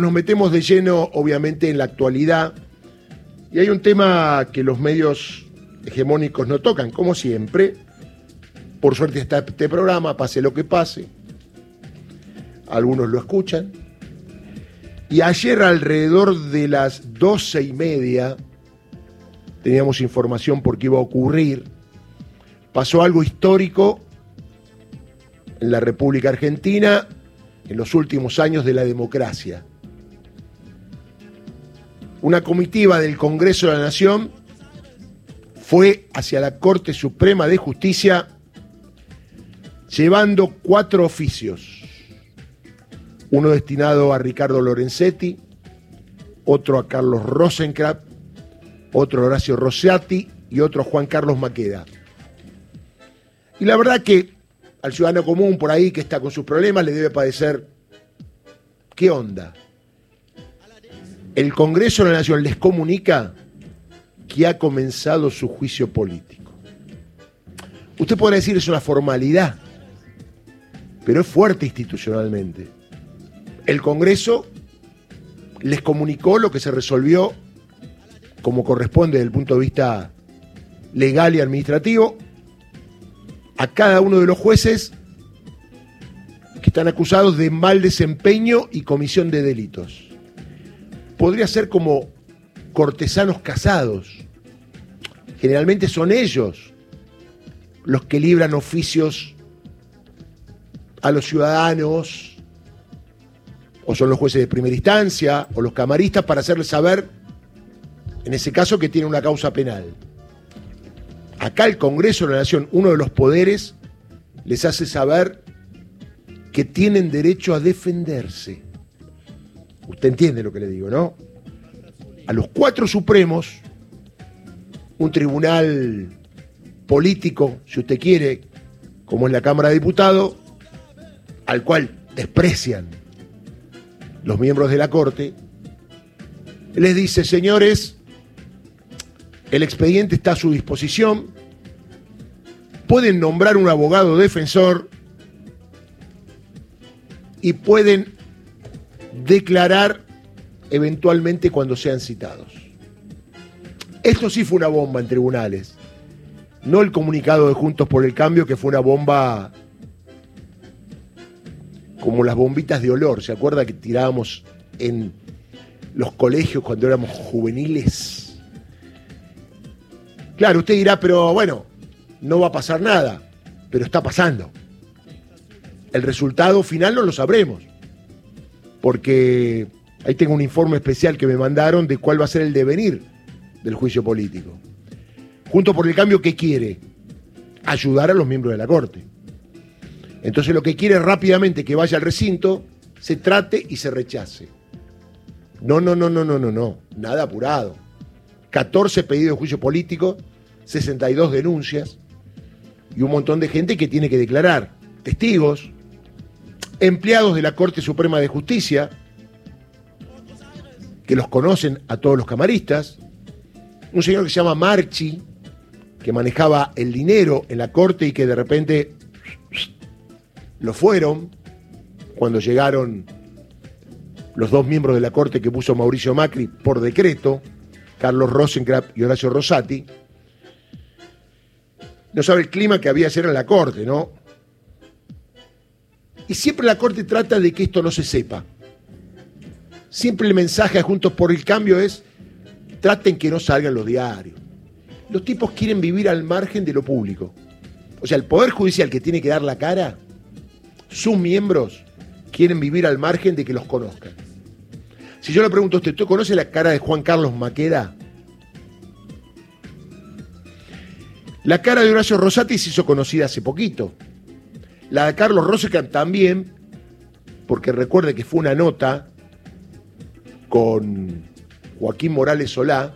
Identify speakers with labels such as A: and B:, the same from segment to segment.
A: Nos metemos de lleno, obviamente, en la actualidad. Y hay un tema que los medios hegemónicos no tocan, como siempre. Por suerte está este programa, pase lo que pase. Algunos lo escuchan. Y ayer alrededor de las doce y media teníamos información por qué iba a ocurrir. Pasó algo histórico en la República Argentina en los últimos años de la democracia una comitiva del Congreso de la Nación fue hacia la Corte Suprema de Justicia llevando cuatro oficios. Uno destinado a Ricardo Lorenzetti, otro a Carlos Rosenkrantz, otro a Horacio Rossetti y otro a Juan Carlos Maqueda. Y la verdad que al ciudadano común por ahí que está con sus problemas le debe padecer, ¿qué onda? El Congreso de la Nación les comunica que ha comenzado su juicio político. Usted podrá decir es una formalidad, pero es fuerte institucionalmente. El Congreso les comunicó lo que se resolvió como corresponde desde el punto de vista legal y administrativo a cada uno de los jueces que están acusados de mal desempeño y comisión de delitos podría ser como cortesanos casados. Generalmente son ellos los que libran oficios a los ciudadanos, o son los jueces de primera instancia, o los camaristas, para hacerles saber, en ese caso, que tiene una causa penal. Acá el Congreso de la Nación, uno de los poderes, les hace saber que tienen derecho a defenderse. Usted entiende lo que le digo, ¿no? A los cuatro supremos, un tribunal político, si usted quiere, como es la Cámara de Diputados, al cual desprecian los miembros de la Corte, les dice, señores, el expediente está a su disposición, pueden nombrar un abogado defensor y pueden declarar eventualmente cuando sean citados. Esto sí fue una bomba en tribunales, no el comunicado de Juntos por el Cambio, que fue una bomba como las bombitas de olor, ¿se acuerda que tirábamos en los colegios cuando éramos juveniles? Claro, usted dirá, pero bueno, no va a pasar nada, pero está pasando. El resultado final no lo sabremos porque ahí tengo un informe especial que me mandaron de cuál va a ser el devenir del juicio político. Junto por el cambio, ¿qué quiere? Ayudar a los miembros de la Corte. Entonces lo que quiere es rápidamente que vaya al recinto, se trate y se rechace. No, no, no, no, no, no, no. Nada apurado. 14 pedidos de juicio político, 62 denuncias y un montón de gente que tiene que declarar. Testigos, empleados de la Corte Suprema de Justicia, que los conocen a todos los camaristas, un señor que se llama Marchi, que manejaba el dinero en la Corte y que de repente lo fueron cuando llegaron los dos miembros de la Corte que puso Mauricio Macri por decreto, Carlos Rosenkrantz y Horacio Rosati. No sabe el clima que había ayer en la Corte, ¿no? Y siempre la Corte trata de que esto no se sepa. Siempre el mensaje a Juntos por el Cambio es, traten que no salgan los diarios. Los tipos quieren vivir al margen de lo público. O sea, el Poder Judicial que tiene que dar la cara, sus miembros quieren vivir al margen de que los conozcan. Si yo le pregunto a usted, ¿tú conoce la cara de Juan Carlos Maqueda? La cara de Horacio Rosati se hizo conocida hace poquito. La de Carlos Rosecan también, porque recuerde que fue una nota con Joaquín Morales Solá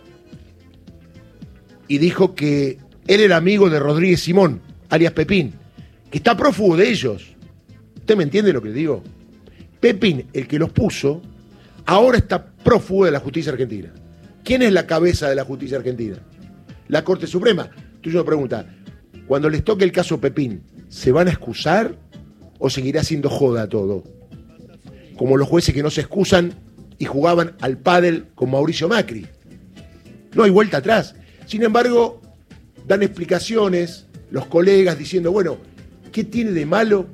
A: y dijo que él era amigo de Rodríguez Simón, alias Pepín, que está prófugo de ellos. ¿Usted me entiende lo que le digo? Pepín, el que los puso, ahora está prófugo de la justicia argentina. ¿Quién es la cabeza de la justicia argentina? La Corte Suprema. Tú me pregunta, cuando les toque el caso Pepín, ¿se van a excusar o seguirá siendo joda todo? Como los jueces que no se excusan y jugaban al pádel con Mauricio Macri. No hay vuelta atrás. Sin embargo, dan explicaciones los colegas diciendo, bueno, ¿qué tiene de malo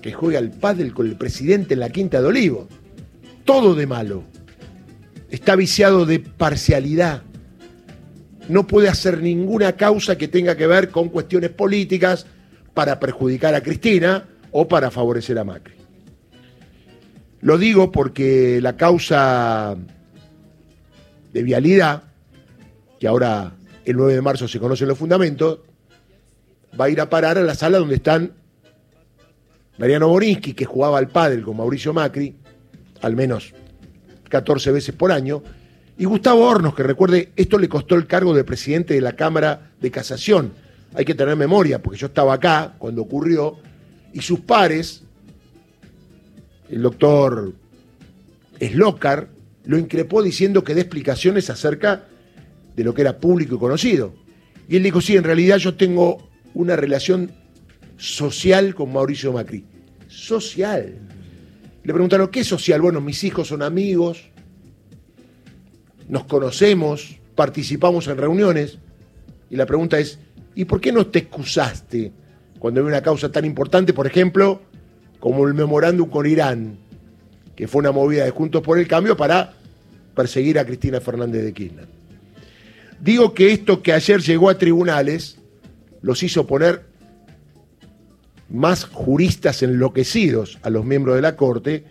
A: que juegue al pádel con el presidente en la Quinta de Olivo? Todo de malo. Está viciado de parcialidad. No puede hacer ninguna causa que tenga que ver con cuestiones políticas para perjudicar a Cristina o para favorecer a Macri. Lo digo porque la causa de vialidad, que ahora el 9 de marzo se conocen los fundamentos, va a ir a parar a la sala donde están Mariano Borinsky, que jugaba al pádel con Mauricio Macri, al menos 14 veces por año, y Gustavo Hornos, que recuerde, esto le costó el cargo de presidente de la Cámara de Casación. Hay que tener memoria, porque yo estaba acá cuando ocurrió, y sus pares, el doctor Slocar, lo increpó diciendo que dé explicaciones acerca de lo que era público y conocido. Y él dijo, sí, en realidad yo tengo una relación social con Mauricio Macri. Social. Le preguntaron, ¿qué es social? Bueno, mis hijos son amigos, nos conocemos, participamos en reuniones. Y la pregunta es, ¿y por qué no te excusaste cuando hay una causa tan importante, por ejemplo, como el memorándum con Irán, que fue una movida de Juntos por el Cambio para perseguir a Cristina Fernández de Kirchner? Digo que esto que ayer llegó a tribunales los hizo poner más juristas enloquecidos a los miembros de la Corte.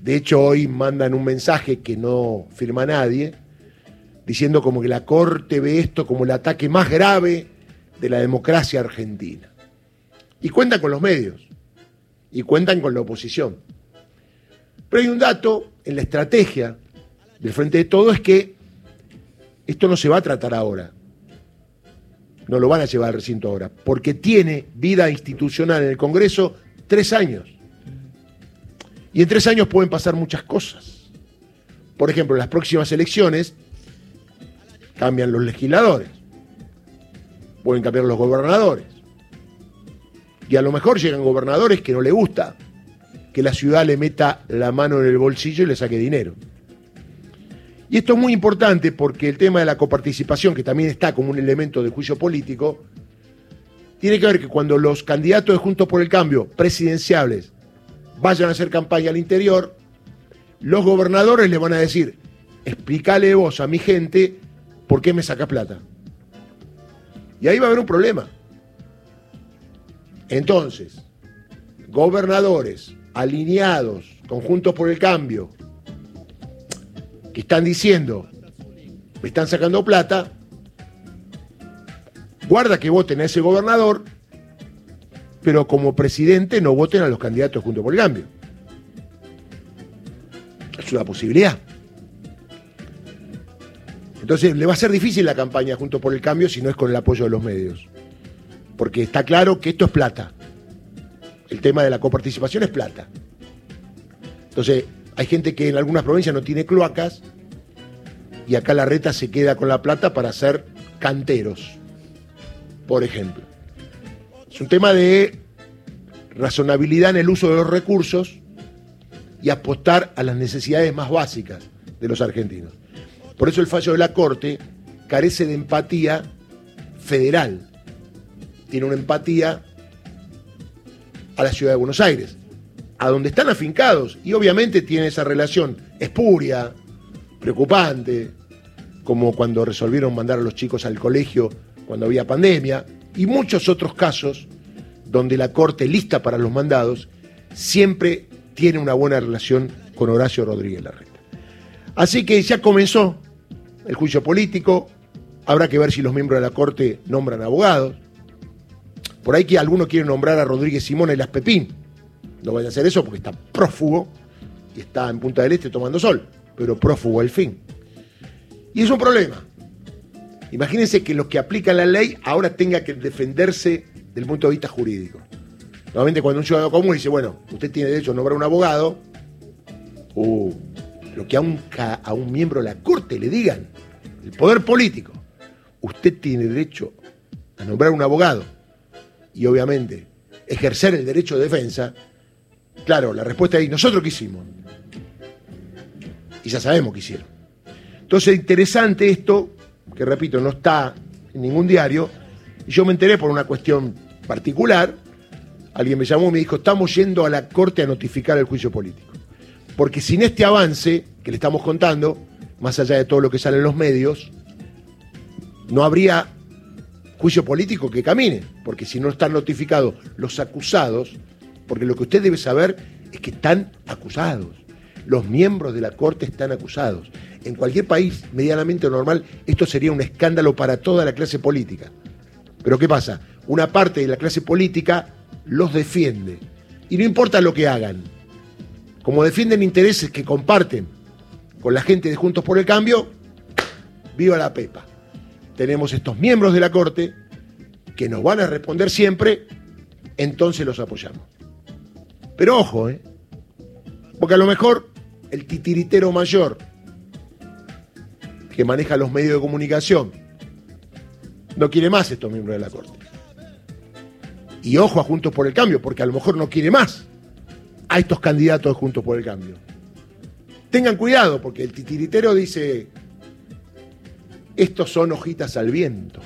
A: De hecho, hoy mandan un mensaje que no firma nadie, diciendo como que la Corte ve esto como el ataque más grave de la democracia argentina. Y cuentan con los medios, y cuentan con la oposición. Pero hay un dato en la estrategia del Frente de Todo, es que esto no se va a tratar ahora. No lo van a llevar al recinto ahora, porque tiene vida institucional en el Congreso tres años. Y en tres años pueden pasar muchas cosas. Por ejemplo, en las próximas elecciones cambian los legisladores, pueden cambiar los gobernadores. Y a lo mejor llegan gobernadores que no le gusta que la ciudad le meta la mano en el bolsillo y le saque dinero. Y esto es muy importante porque el tema de la coparticipación, que también está como un elemento de juicio político, tiene que ver que cuando los candidatos de Juntos por el Cambio presidenciales vayan a hacer campaña al interior, los gobernadores le van a decir, explícale vos a mi gente por qué me saca plata. Y ahí va a haber un problema. Entonces, gobernadores alineados, conjuntos por el cambio, que están diciendo, me están sacando plata, guarda que voten a ese gobernador, pero como presidente no voten a los candidatos junto por el cambio. Es una posibilidad. Entonces le va a ser difícil la campaña junto por el cambio si no es con el apoyo de los medios. Porque está claro que esto es plata. El tema de la coparticipación es plata. Entonces, hay gente que en algunas provincias no tiene cloacas y acá la reta se queda con la plata para hacer canteros, por ejemplo. Es un tema de razonabilidad en el uso de los recursos y apostar a las necesidades más básicas de los argentinos. Por eso el fallo de la Corte carece de empatía federal. Tiene una empatía a la ciudad de Buenos Aires a donde están afincados y obviamente tiene esa relación espuria, preocupante, como cuando resolvieron mandar a los chicos al colegio cuando había pandemia, y muchos otros casos donde la Corte lista para los mandados siempre tiene una buena relación con Horacio Rodríguez Larreta. Así que ya comenzó el juicio político, habrá que ver si los miembros de la Corte nombran abogados. Por ahí que algunos quieren nombrar a Rodríguez Simón y las Pepín, no vaya a hacer eso porque está prófugo y está en Punta del Este tomando sol, pero prófugo al fin. Y es un problema. Imagínense que los que aplican la ley ahora tenga que defenderse del punto de vista jurídico. Nuevamente cuando un ciudadano común dice, bueno, usted tiene derecho a nombrar un abogado, o lo que a un, a un miembro de la Corte le digan, el poder político, usted tiene derecho a nombrar un abogado y obviamente ejercer el derecho de defensa, Claro, la respuesta es, ¿nosotros qué hicimos? Y ya sabemos qué hicieron. Entonces, interesante esto, que repito, no está en ningún diario. Y yo me enteré por una cuestión particular. Alguien me llamó y me dijo, estamos yendo a la Corte a notificar el juicio político. Porque sin este avance que le estamos contando, más allá de todo lo que sale en los medios, no habría juicio político que camine, porque si no están notificados los acusados, porque lo que usted debe saber es que están acusados. Los miembros de la Corte están acusados. En cualquier país medianamente normal, esto sería un escándalo para toda la clase política. Pero ¿qué pasa? Una parte de la clase política los defiende. Y no importa lo que hagan. Como defienden intereses que comparten con la gente de Juntos por el Cambio, viva la Pepa. Tenemos estos miembros de la Corte que nos van a responder siempre, entonces los apoyamos. Pero ojo, ¿eh? Porque a lo mejor el titiritero mayor que maneja los medios de comunicación no quiere más estos miembros de la Corte. Y ojo a Juntos por el Cambio, porque a lo mejor no quiere más a estos candidatos Juntos por el Cambio. Tengan cuidado, porque el titiritero dice, estos son hojitas al viento.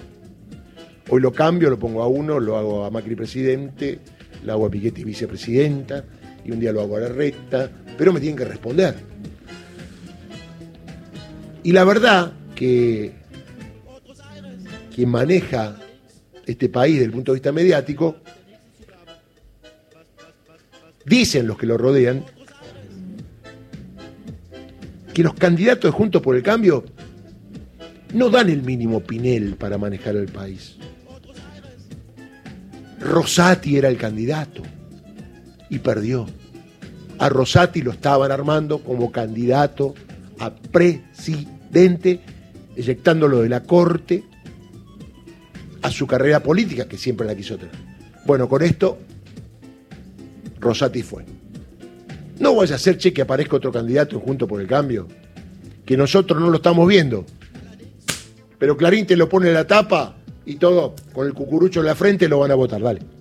A: Hoy lo cambio, lo pongo a uno, lo hago a Macri presidente, lo hago a Piquetti vicepresidenta, y un día lo hago a la recta, pero me tienen que responder. Y la verdad que quien maneja este país desde el punto de vista mediático, dicen los que lo rodean, que los candidatos Juntos por el Cambio no dan el mínimo Pinel para manejar el país. Rosati era el candidato y perdió. A Rosati lo estaban armando como candidato a presidente, eyectándolo de la corte a su carrera política, que siempre la quiso tener. Bueno, con esto, Rosati fue. No vaya a ser che que aparezca otro candidato junto por el cambio, que nosotros no lo estamos viendo. Pero Clarín te lo pone en la tapa y todo con el cucurucho en la frente lo van a votar. Dale.